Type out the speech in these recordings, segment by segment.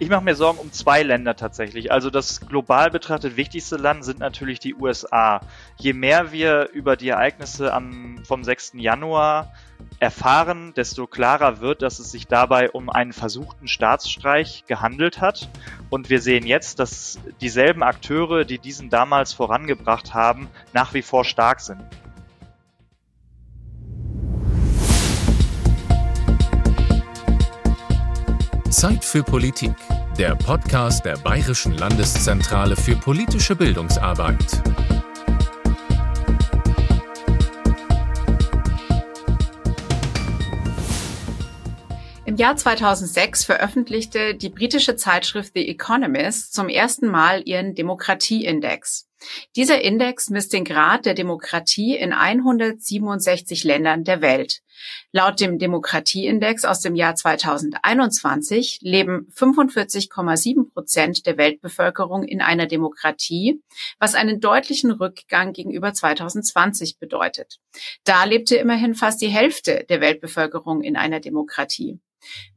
Ich mache mir Sorgen um zwei Länder tatsächlich. Also das global betrachtet wichtigste Land sind natürlich die USA. Je mehr wir über die Ereignisse am, vom 6. Januar erfahren, desto klarer wird, dass es sich dabei um einen versuchten Staatsstreich gehandelt hat. Und wir sehen jetzt, dass dieselben Akteure, die diesen damals vorangebracht haben, nach wie vor stark sind. Zeit für Politik, der Podcast der Bayerischen Landeszentrale für politische Bildungsarbeit. Im Jahr 2006 veröffentlichte die britische Zeitschrift The Economist zum ersten Mal ihren Demokratieindex. Dieser Index misst den Grad der Demokratie in 167 Ländern der Welt. Laut dem Demokratieindex aus dem Jahr 2021 leben 45,7 Prozent der Weltbevölkerung in einer Demokratie, was einen deutlichen Rückgang gegenüber 2020 bedeutet. Da lebte immerhin fast die Hälfte der Weltbevölkerung in einer Demokratie.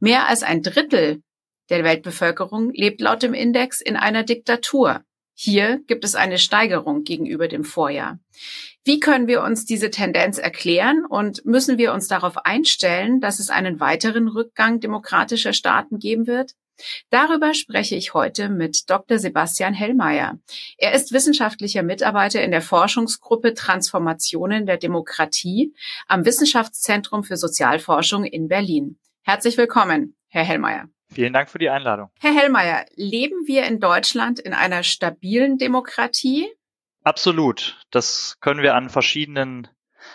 Mehr als ein Drittel der Weltbevölkerung lebt laut dem Index in einer Diktatur. Hier gibt es eine Steigerung gegenüber dem Vorjahr. Wie können wir uns diese Tendenz erklären und müssen wir uns darauf einstellen, dass es einen weiteren Rückgang demokratischer Staaten geben wird? Darüber spreche ich heute mit Dr. Sebastian Hellmeier. Er ist wissenschaftlicher Mitarbeiter in der Forschungsgruppe Transformationen der Demokratie am Wissenschaftszentrum für Sozialforschung in Berlin. Herzlich willkommen, Herr Hellmeier. Vielen Dank für die Einladung. Herr Hellmeier, leben wir in Deutschland in einer stabilen Demokratie? Absolut. Das können wir an verschiedenen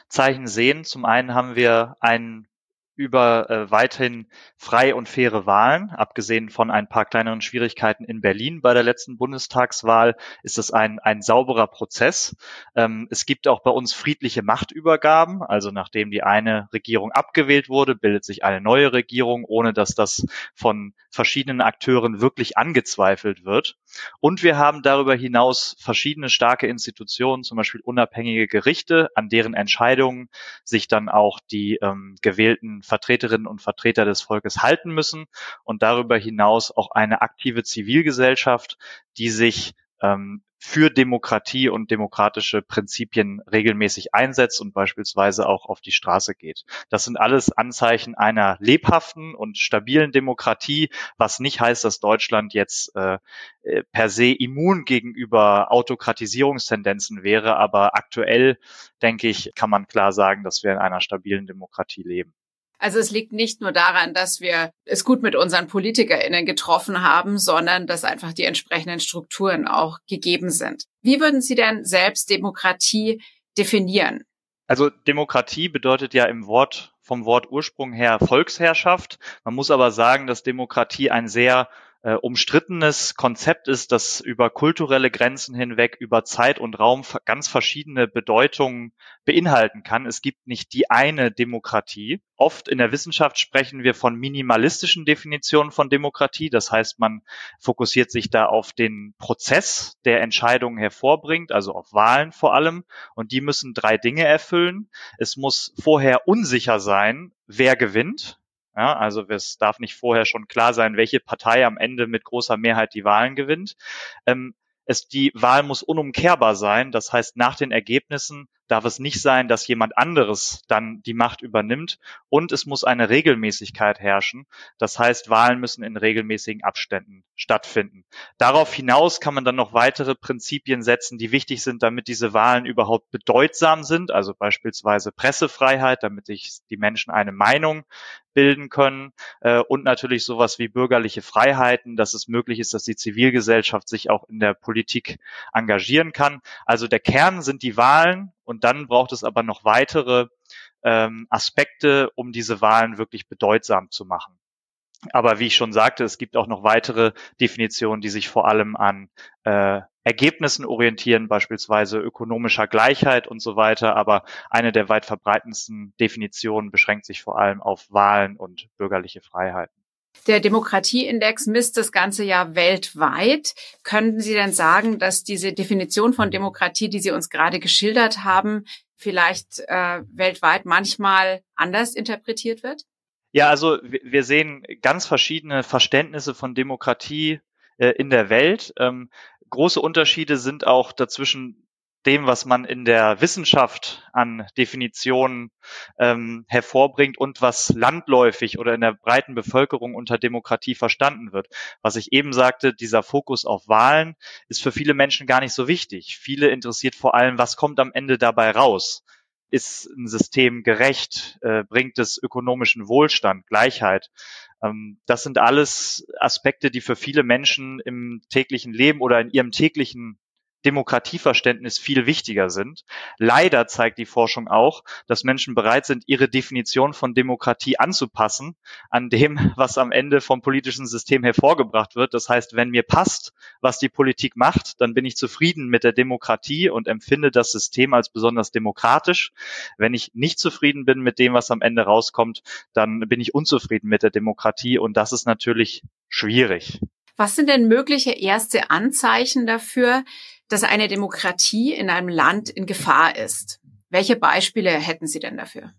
Zeichen sehen. Zum einen haben wir einen über äh, weiterhin frei und faire Wahlen. Abgesehen von ein paar kleineren Schwierigkeiten in Berlin bei der letzten Bundestagswahl ist es ein, ein sauberer Prozess. Ähm, es gibt auch bei uns friedliche Machtübergaben. Also nachdem die eine Regierung abgewählt wurde, bildet sich eine neue Regierung, ohne dass das von verschiedenen Akteuren wirklich angezweifelt wird. Und wir haben darüber hinaus verschiedene starke Institutionen, zum Beispiel unabhängige Gerichte, an deren Entscheidungen sich dann auch die ähm, gewählten Vertreterinnen und Vertreter des Volkes halten müssen und darüber hinaus auch eine aktive Zivilgesellschaft, die sich ähm, für Demokratie und demokratische Prinzipien regelmäßig einsetzt und beispielsweise auch auf die Straße geht. Das sind alles Anzeichen einer lebhaften und stabilen Demokratie, was nicht heißt, dass Deutschland jetzt äh, äh per se immun gegenüber Autokratisierungstendenzen wäre, aber aktuell, denke ich, kann man klar sagen, dass wir in einer stabilen Demokratie leben. Also es liegt nicht nur daran, dass wir es gut mit unseren PolitikerInnen getroffen haben, sondern dass einfach die entsprechenden Strukturen auch gegeben sind. Wie würden Sie denn selbst Demokratie definieren? Also Demokratie bedeutet ja im Wort, vom Wort Ursprung her Volksherrschaft. Man muss aber sagen, dass Demokratie ein sehr äh, umstrittenes Konzept ist, das über kulturelle Grenzen hinweg, über Zeit und Raum ganz verschiedene Bedeutungen beinhalten kann. Es gibt nicht die eine Demokratie. Oft in der Wissenschaft sprechen wir von minimalistischen Definitionen von Demokratie. Das heißt, man fokussiert sich da auf den Prozess, der Entscheidungen hervorbringt, also auf Wahlen vor allem. Und die müssen drei Dinge erfüllen. Es muss vorher unsicher sein, wer gewinnt. Ja, also es darf nicht vorher schon klar sein, welche Partei am Ende mit großer Mehrheit die Wahlen gewinnt. Ähm, es, die Wahl muss unumkehrbar sein. Das heißt, nach den Ergebnissen darf es nicht sein, dass jemand anderes dann die Macht übernimmt. Und es muss eine Regelmäßigkeit herrschen. Das heißt, Wahlen müssen in regelmäßigen Abständen stattfinden. Darauf hinaus kann man dann noch weitere Prinzipien setzen, die wichtig sind, damit diese Wahlen überhaupt bedeutsam sind. Also beispielsweise Pressefreiheit, damit sich die Menschen eine Meinung bilden können äh, und natürlich sowas wie bürgerliche Freiheiten, dass es möglich ist, dass die Zivilgesellschaft sich auch in der Politik engagieren kann. Also der Kern sind die Wahlen und dann braucht es aber noch weitere ähm, Aspekte, um diese Wahlen wirklich bedeutsam zu machen. Aber wie ich schon sagte, es gibt auch noch weitere Definitionen, die sich vor allem an äh, Ergebnissen orientieren, beispielsweise ökonomischer Gleichheit und so weiter. Aber eine der weit verbreitendsten Definitionen beschränkt sich vor allem auf Wahlen und bürgerliche Freiheiten. Der Demokratieindex misst das ganze Jahr weltweit. Könnten Sie denn sagen, dass diese Definition von Demokratie, die Sie uns gerade geschildert haben, vielleicht äh, weltweit manchmal anders interpretiert wird? Ja, also wir sehen ganz verschiedene Verständnisse von Demokratie äh, in der Welt. Große Unterschiede sind auch dazwischen dem, was man in der Wissenschaft an Definitionen ähm, hervorbringt und was landläufig oder in der breiten Bevölkerung unter Demokratie verstanden wird. Was ich eben sagte, dieser Fokus auf Wahlen ist für viele Menschen gar nicht so wichtig. Viele interessiert vor allem, was kommt am Ende dabei raus. Ist ein System gerecht? Äh, bringt es ökonomischen Wohlstand, Gleichheit? Ähm, das sind alles Aspekte, die für viele Menschen im täglichen Leben oder in ihrem täglichen Demokratieverständnis viel wichtiger sind. Leider zeigt die Forschung auch, dass Menschen bereit sind, ihre Definition von Demokratie anzupassen an dem, was am Ende vom politischen System hervorgebracht wird. Das heißt, wenn mir passt, was die Politik macht, dann bin ich zufrieden mit der Demokratie und empfinde das System als besonders demokratisch. Wenn ich nicht zufrieden bin mit dem, was am Ende rauskommt, dann bin ich unzufrieden mit der Demokratie und das ist natürlich schwierig. Was sind denn mögliche erste Anzeichen dafür, dass eine Demokratie in einem Land in Gefahr ist. Welche Beispiele hätten Sie denn dafür?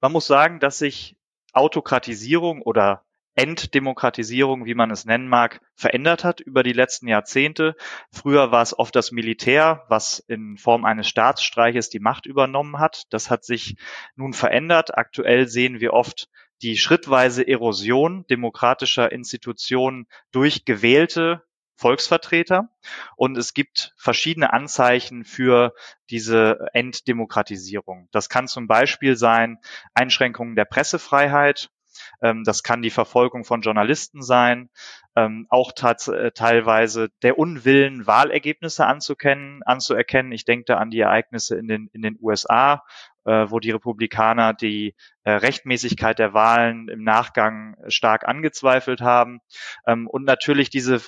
Man muss sagen, dass sich Autokratisierung oder Enddemokratisierung, wie man es nennen mag, verändert hat über die letzten Jahrzehnte. Früher war es oft das Militär, was in Form eines Staatsstreiches die Macht übernommen hat. Das hat sich nun verändert. Aktuell sehen wir oft die schrittweise Erosion demokratischer Institutionen durch gewählte Volksvertreter. Und es gibt verschiedene Anzeichen für diese Enddemokratisierung. Das kann zum Beispiel sein Einschränkungen der Pressefreiheit. Ähm, das kann die Verfolgung von Journalisten sein, ähm, auch äh, teilweise der Unwillen, Wahlergebnisse anzukennen, anzuerkennen. Ich denke da an die Ereignisse in den, in den USA, äh, wo die Republikaner die äh, Rechtmäßigkeit der Wahlen im Nachgang stark angezweifelt haben. Ähm, und natürlich diese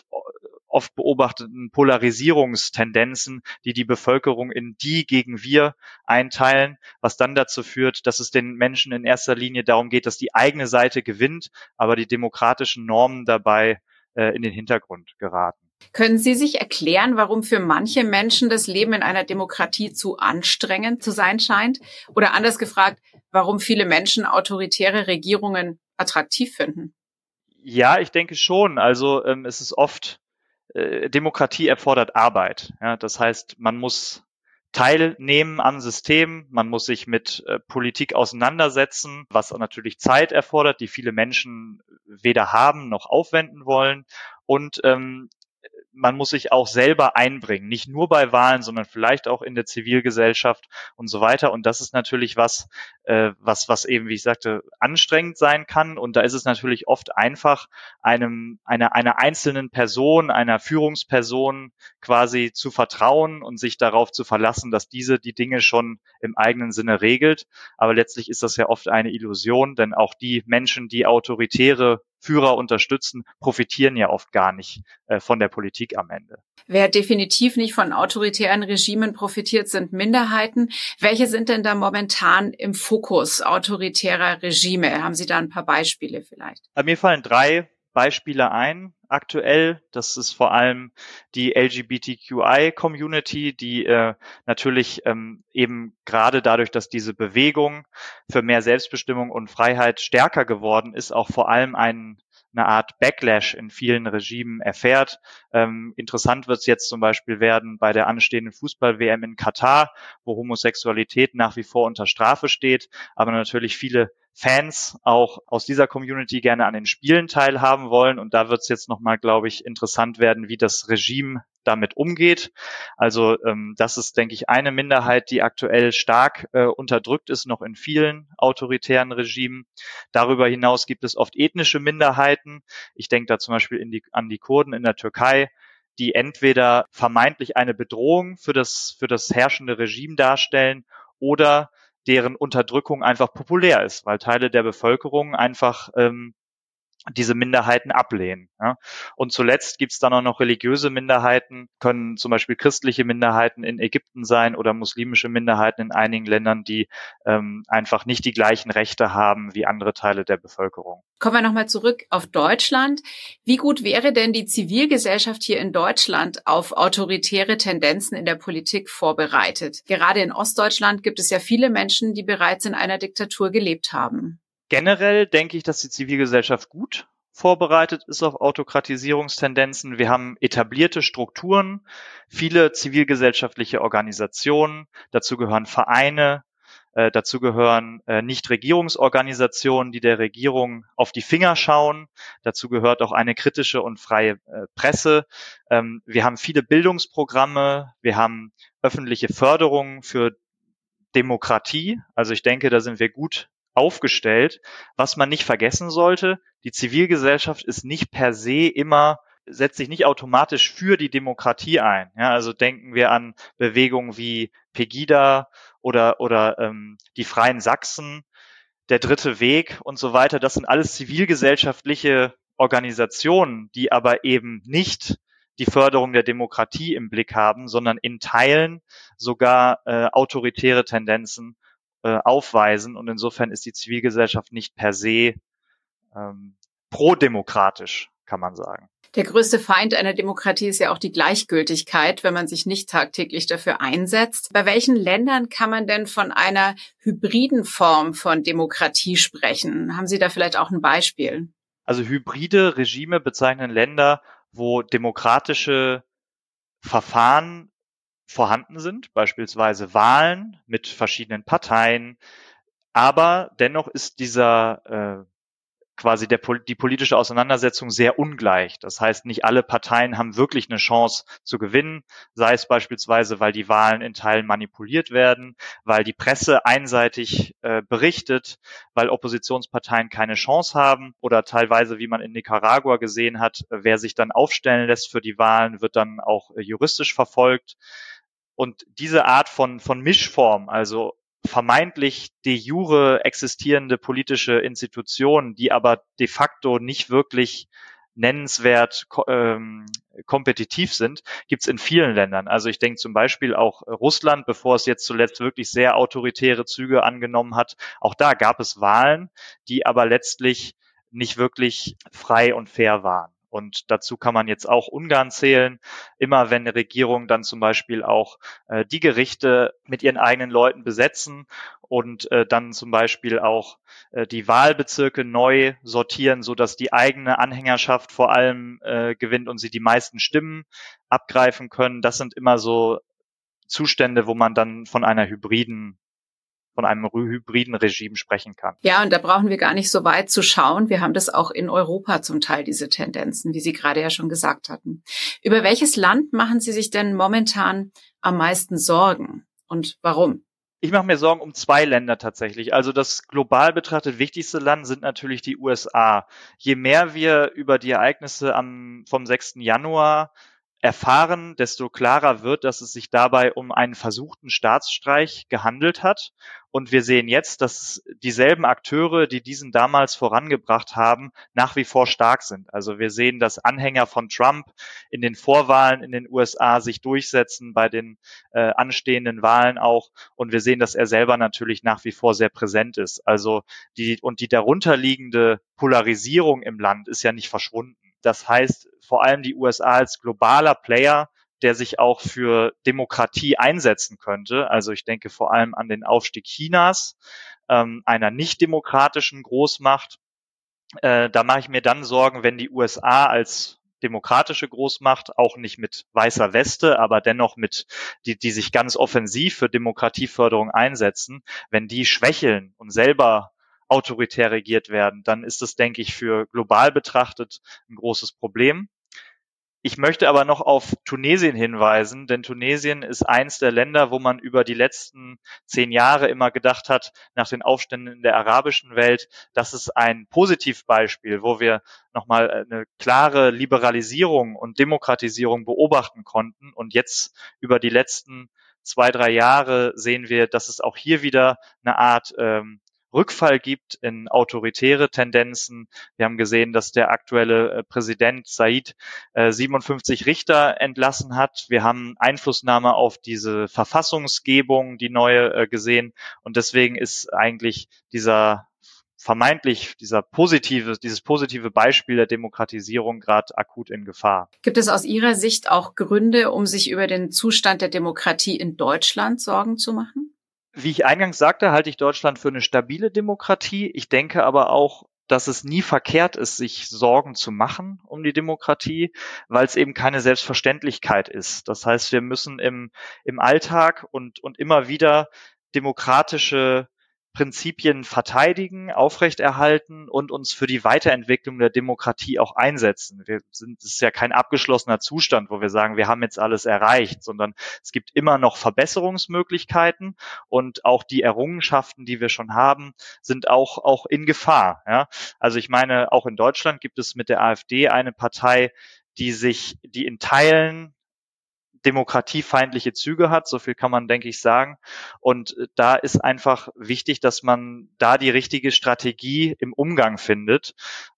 oft beobachteten Polarisierungstendenzen, die die Bevölkerung in die gegen wir einteilen, was dann dazu führt, dass es den Menschen in erster Linie darum geht, dass die eigene Seite gewinnt, aber die demokratischen Normen dabei äh, in den Hintergrund geraten. Können Sie sich erklären, warum für manche Menschen das Leben in einer Demokratie zu anstrengend zu sein scheint? Oder anders gefragt, warum viele Menschen autoritäre Regierungen attraktiv finden? Ja, ich denke schon. Also ähm, es ist oft äh, Demokratie erfordert Arbeit. Ja, das heißt, man muss teilnehmen am System, man muss sich mit äh, Politik auseinandersetzen, was natürlich Zeit erfordert, die viele Menschen weder haben noch aufwenden wollen. Und ähm, man muss sich auch selber einbringen, nicht nur bei Wahlen, sondern vielleicht auch in der Zivilgesellschaft und so weiter. Und das ist natürlich was, äh, was, was eben, wie ich sagte, anstrengend sein kann. Und da ist es natürlich oft einfach, einem, einer, einer einzelnen Person, einer Führungsperson quasi zu vertrauen und sich darauf zu verlassen, dass diese die Dinge schon im eigenen Sinne regelt. Aber letztlich ist das ja oft eine Illusion, denn auch die Menschen, die autoritäre Führer unterstützen, profitieren ja oft gar nicht äh, von der Politik am Ende. Wer definitiv nicht von autoritären Regimen profitiert, sind Minderheiten. Welche sind denn da momentan im Fokus autoritärer Regime? Haben Sie da ein paar Beispiele vielleicht? Äh, mir fallen drei Beispiele ein aktuell. Das ist vor allem die LGBTQI-Community, die äh, natürlich ähm, eben gerade dadurch, dass diese Bewegung für mehr Selbstbestimmung und Freiheit stärker geworden ist, auch vor allem einen eine Art Backlash in vielen Regimen erfährt. Ähm, interessant wird es jetzt zum Beispiel werden bei der anstehenden Fußball-WM in Katar, wo Homosexualität nach wie vor unter Strafe steht, aber natürlich viele Fans auch aus dieser Community gerne an den Spielen teilhaben wollen. Und da wird es jetzt nochmal, glaube ich, interessant werden, wie das Regime damit umgeht. Also ähm, das ist, denke ich, eine Minderheit, die aktuell stark äh, unterdrückt ist, noch in vielen autoritären Regimen. Darüber hinaus gibt es oft ethnische Minderheiten. Ich denke da zum Beispiel die, an die Kurden in der Türkei, die entweder vermeintlich eine Bedrohung für das, für das herrschende Regime darstellen oder deren Unterdrückung einfach populär ist, weil Teile der Bevölkerung einfach ähm, diese Minderheiten ablehnen. Ja. Und zuletzt gibt es dann auch noch religiöse Minderheiten, können zum Beispiel christliche Minderheiten in Ägypten sein oder muslimische Minderheiten in einigen Ländern, die ähm, einfach nicht die gleichen Rechte haben wie andere Teile der Bevölkerung. Kommen wir nochmal zurück auf Deutschland. Wie gut wäre denn die Zivilgesellschaft hier in Deutschland auf autoritäre Tendenzen in der Politik vorbereitet? Gerade in Ostdeutschland gibt es ja viele Menschen, die bereits in einer Diktatur gelebt haben. Generell denke ich, dass die Zivilgesellschaft gut vorbereitet ist auf Autokratisierungstendenzen. Wir haben etablierte Strukturen, viele zivilgesellschaftliche Organisationen, dazu gehören Vereine, äh, dazu gehören äh, Nichtregierungsorganisationen, die der Regierung auf die Finger schauen. Dazu gehört auch eine kritische und freie äh, Presse. Ähm, wir haben viele Bildungsprogramme. Wir haben öffentliche Förderung für Demokratie. Also ich denke, da sind wir gut aufgestellt. Was man nicht vergessen sollte, die Zivilgesellschaft ist nicht per se immer setzt sich nicht automatisch für die Demokratie ein. Ja, also denken wir an Bewegungen wie Pegida oder, oder ähm, die Freien Sachsen, der Dritte Weg und so weiter. Das sind alles zivilgesellschaftliche Organisationen, die aber eben nicht die Förderung der Demokratie im Blick haben, sondern in Teilen sogar äh, autoritäre Tendenzen äh, aufweisen. Und insofern ist die Zivilgesellschaft nicht per se ähm, prodemokratisch, kann man sagen. Der größte Feind einer Demokratie ist ja auch die Gleichgültigkeit, wenn man sich nicht tagtäglich dafür einsetzt. Bei welchen Ländern kann man denn von einer hybriden Form von Demokratie sprechen? Haben Sie da vielleicht auch ein Beispiel? Also hybride Regime bezeichnen Länder, wo demokratische Verfahren vorhanden sind, beispielsweise Wahlen mit verschiedenen Parteien. Aber dennoch ist dieser äh, quasi der, die politische Auseinandersetzung sehr ungleich. Das heißt, nicht alle Parteien haben wirklich eine Chance zu gewinnen, sei es beispielsweise, weil die Wahlen in Teilen manipuliert werden, weil die Presse einseitig äh, berichtet, weil Oppositionsparteien keine Chance haben oder teilweise, wie man in Nicaragua gesehen hat, wer sich dann aufstellen lässt für die Wahlen, wird dann auch äh, juristisch verfolgt. Und diese Art von, von Mischform, also vermeintlich de jure existierende politische Institutionen, die aber de facto nicht wirklich nennenswert ähm, kompetitiv sind, gibt es in vielen Ländern. Also ich denke zum Beispiel auch Russland, bevor es jetzt zuletzt wirklich sehr autoritäre Züge angenommen hat, auch da gab es Wahlen, die aber letztlich nicht wirklich frei und fair waren. Und dazu kann man jetzt auch Ungarn zählen. Immer wenn eine Regierung dann zum Beispiel auch äh, die Gerichte mit ihren eigenen Leuten besetzen und äh, dann zum Beispiel auch äh, die Wahlbezirke neu sortieren, so dass die eigene Anhängerschaft vor allem äh, gewinnt und sie die meisten Stimmen abgreifen können. Das sind immer so Zustände, wo man dann von einer hybriden von einem hybriden Regime sprechen kann. Ja, und da brauchen wir gar nicht so weit zu schauen. Wir haben das auch in Europa zum Teil, diese Tendenzen, wie Sie gerade ja schon gesagt hatten. Über welches Land machen Sie sich denn momentan am meisten Sorgen und warum? Ich mache mir Sorgen um zwei Länder tatsächlich. Also das global betrachtet wichtigste Land sind natürlich die USA. Je mehr wir über die Ereignisse am, vom 6. Januar erfahren, desto klarer wird, dass es sich dabei um einen versuchten Staatsstreich gehandelt hat. Und wir sehen jetzt, dass dieselben Akteure, die diesen damals vorangebracht haben, nach wie vor stark sind. Also wir sehen, dass Anhänger von Trump in den Vorwahlen in den USA sich durchsetzen, bei den äh, anstehenden Wahlen auch. Und wir sehen, dass er selber natürlich nach wie vor sehr präsent ist. Also die, und die darunterliegende Polarisierung im Land ist ja nicht verschwunden. Das heißt, vor allem die USA als globaler Player der sich auch für Demokratie einsetzen könnte. Also ich denke vor allem an den Aufstieg Chinas, ähm, einer nicht demokratischen Großmacht. Äh, da mache ich mir dann Sorgen, wenn die USA als demokratische Großmacht, auch nicht mit weißer Weste, aber dennoch mit, die, die sich ganz offensiv für Demokratieförderung einsetzen, wenn die schwächeln und selber autoritär regiert werden, dann ist das, denke ich, für global betrachtet ein großes Problem. Ich möchte aber noch auf Tunesien hinweisen, denn Tunesien ist eins der Länder, wo man über die letzten zehn Jahre immer gedacht hat, nach den Aufständen in der arabischen Welt, das ist ein Positivbeispiel, wo wir nochmal eine klare Liberalisierung und Demokratisierung beobachten konnten. Und jetzt über die letzten zwei, drei Jahre sehen wir, dass es auch hier wieder eine Art ähm, Rückfall gibt in autoritäre Tendenzen. Wir haben gesehen, dass der aktuelle äh, Präsident Said 57 äh, Richter entlassen hat. Wir haben Einflussnahme auf diese Verfassungsgebung, die neue äh, gesehen. Und deswegen ist eigentlich dieser vermeintlich dieser positive, dieses positive Beispiel der Demokratisierung gerade akut in Gefahr. Gibt es aus Ihrer Sicht auch Gründe, um sich über den Zustand der Demokratie in Deutschland Sorgen zu machen? Wie ich eingangs sagte, halte ich Deutschland für eine stabile Demokratie. Ich denke aber auch, dass es nie verkehrt ist, sich Sorgen zu machen um die Demokratie, weil es eben keine Selbstverständlichkeit ist. Das heißt, wir müssen im, im Alltag und, und immer wieder demokratische Prinzipien verteidigen, aufrechterhalten und uns für die Weiterentwicklung der Demokratie auch einsetzen. Wir sind, es ist ja kein abgeschlossener Zustand, wo wir sagen, wir haben jetzt alles erreicht, sondern es gibt immer noch Verbesserungsmöglichkeiten und auch die Errungenschaften, die wir schon haben, sind auch, auch in Gefahr. Ja? Also ich meine, auch in Deutschland gibt es mit der AfD eine Partei, die sich, die in Teilen demokratiefeindliche Züge hat. So viel kann man, denke ich, sagen. Und äh, da ist einfach wichtig, dass man da die richtige Strategie im Umgang findet,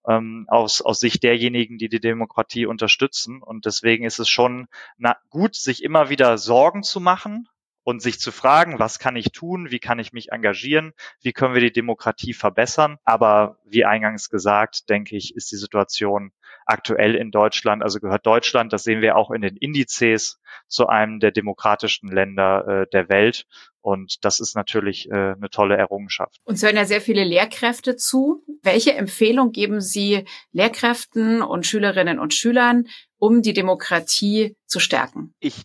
ähm, aus, aus Sicht derjenigen, die die Demokratie unterstützen. Und deswegen ist es schon na, gut, sich immer wieder Sorgen zu machen, und sich zu fragen, was kann ich tun, wie kann ich mich engagieren, wie können wir die Demokratie verbessern. Aber wie eingangs gesagt, denke ich, ist die Situation aktuell in Deutschland, also gehört Deutschland, das sehen wir auch in den Indizes, zu einem der demokratischsten Länder äh, der Welt. Und das ist natürlich äh, eine tolle Errungenschaft. Uns hören ja sehr viele Lehrkräfte zu. Welche Empfehlung geben Sie Lehrkräften und Schülerinnen und Schülern, um die Demokratie zu stärken? Ich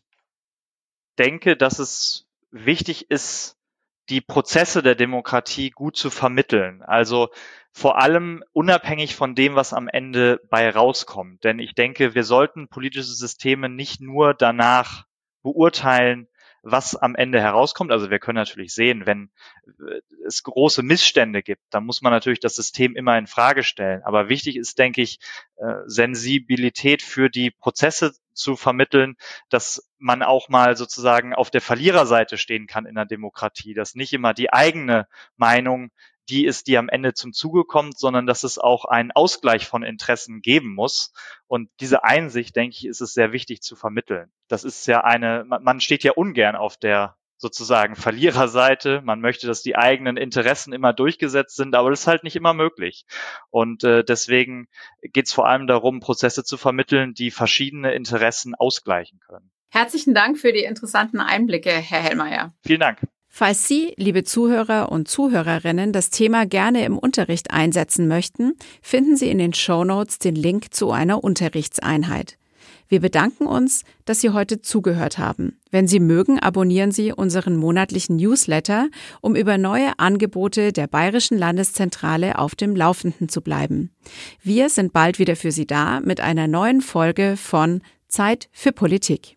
denke, dass es wichtig ist, die Prozesse der Demokratie gut zu vermitteln. Also vor allem unabhängig von dem, was am Ende bei rauskommt. Denn ich denke, wir sollten politische Systeme nicht nur danach beurteilen, was am Ende herauskommt. Also wir können natürlich sehen, wenn äh, es große Missstände gibt, dann muss man natürlich das System immer in Frage stellen. Aber wichtig ist, denke ich, äh, Sensibilität für die Prozesse zu vermitteln, dass man auch mal sozusagen auf der Verliererseite stehen kann in der Demokratie, dass nicht immer die eigene Meinung die ist, die am Ende zum Zuge kommt, sondern dass es auch einen Ausgleich von Interessen geben muss. Und diese Einsicht, denke ich, ist es sehr wichtig zu vermitteln. Das ist ja eine, man steht ja ungern auf der sozusagen Verliererseite. Man möchte, dass die eigenen Interessen immer durchgesetzt sind, aber das ist halt nicht immer möglich. Und äh, deswegen geht es vor allem darum, Prozesse zu vermitteln, die verschiedene Interessen ausgleichen können. Herzlichen Dank für die interessanten Einblicke, Herr Hellmeier. Vielen Dank. Falls Sie, liebe Zuhörer und Zuhörerinnen, das Thema gerne im Unterricht einsetzen möchten, finden Sie in den Show Notes den Link zu einer Unterrichtseinheit. Wir bedanken uns, dass Sie heute zugehört haben. Wenn Sie mögen, abonnieren Sie unseren monatlichen Newsletter, um über neue Angebote der Bayerischen Landeszentrale auf dem Laufenden zu bleiben. Wir sind bald wieder für Sie da mit einer neuen Folge von Zeit für Politik.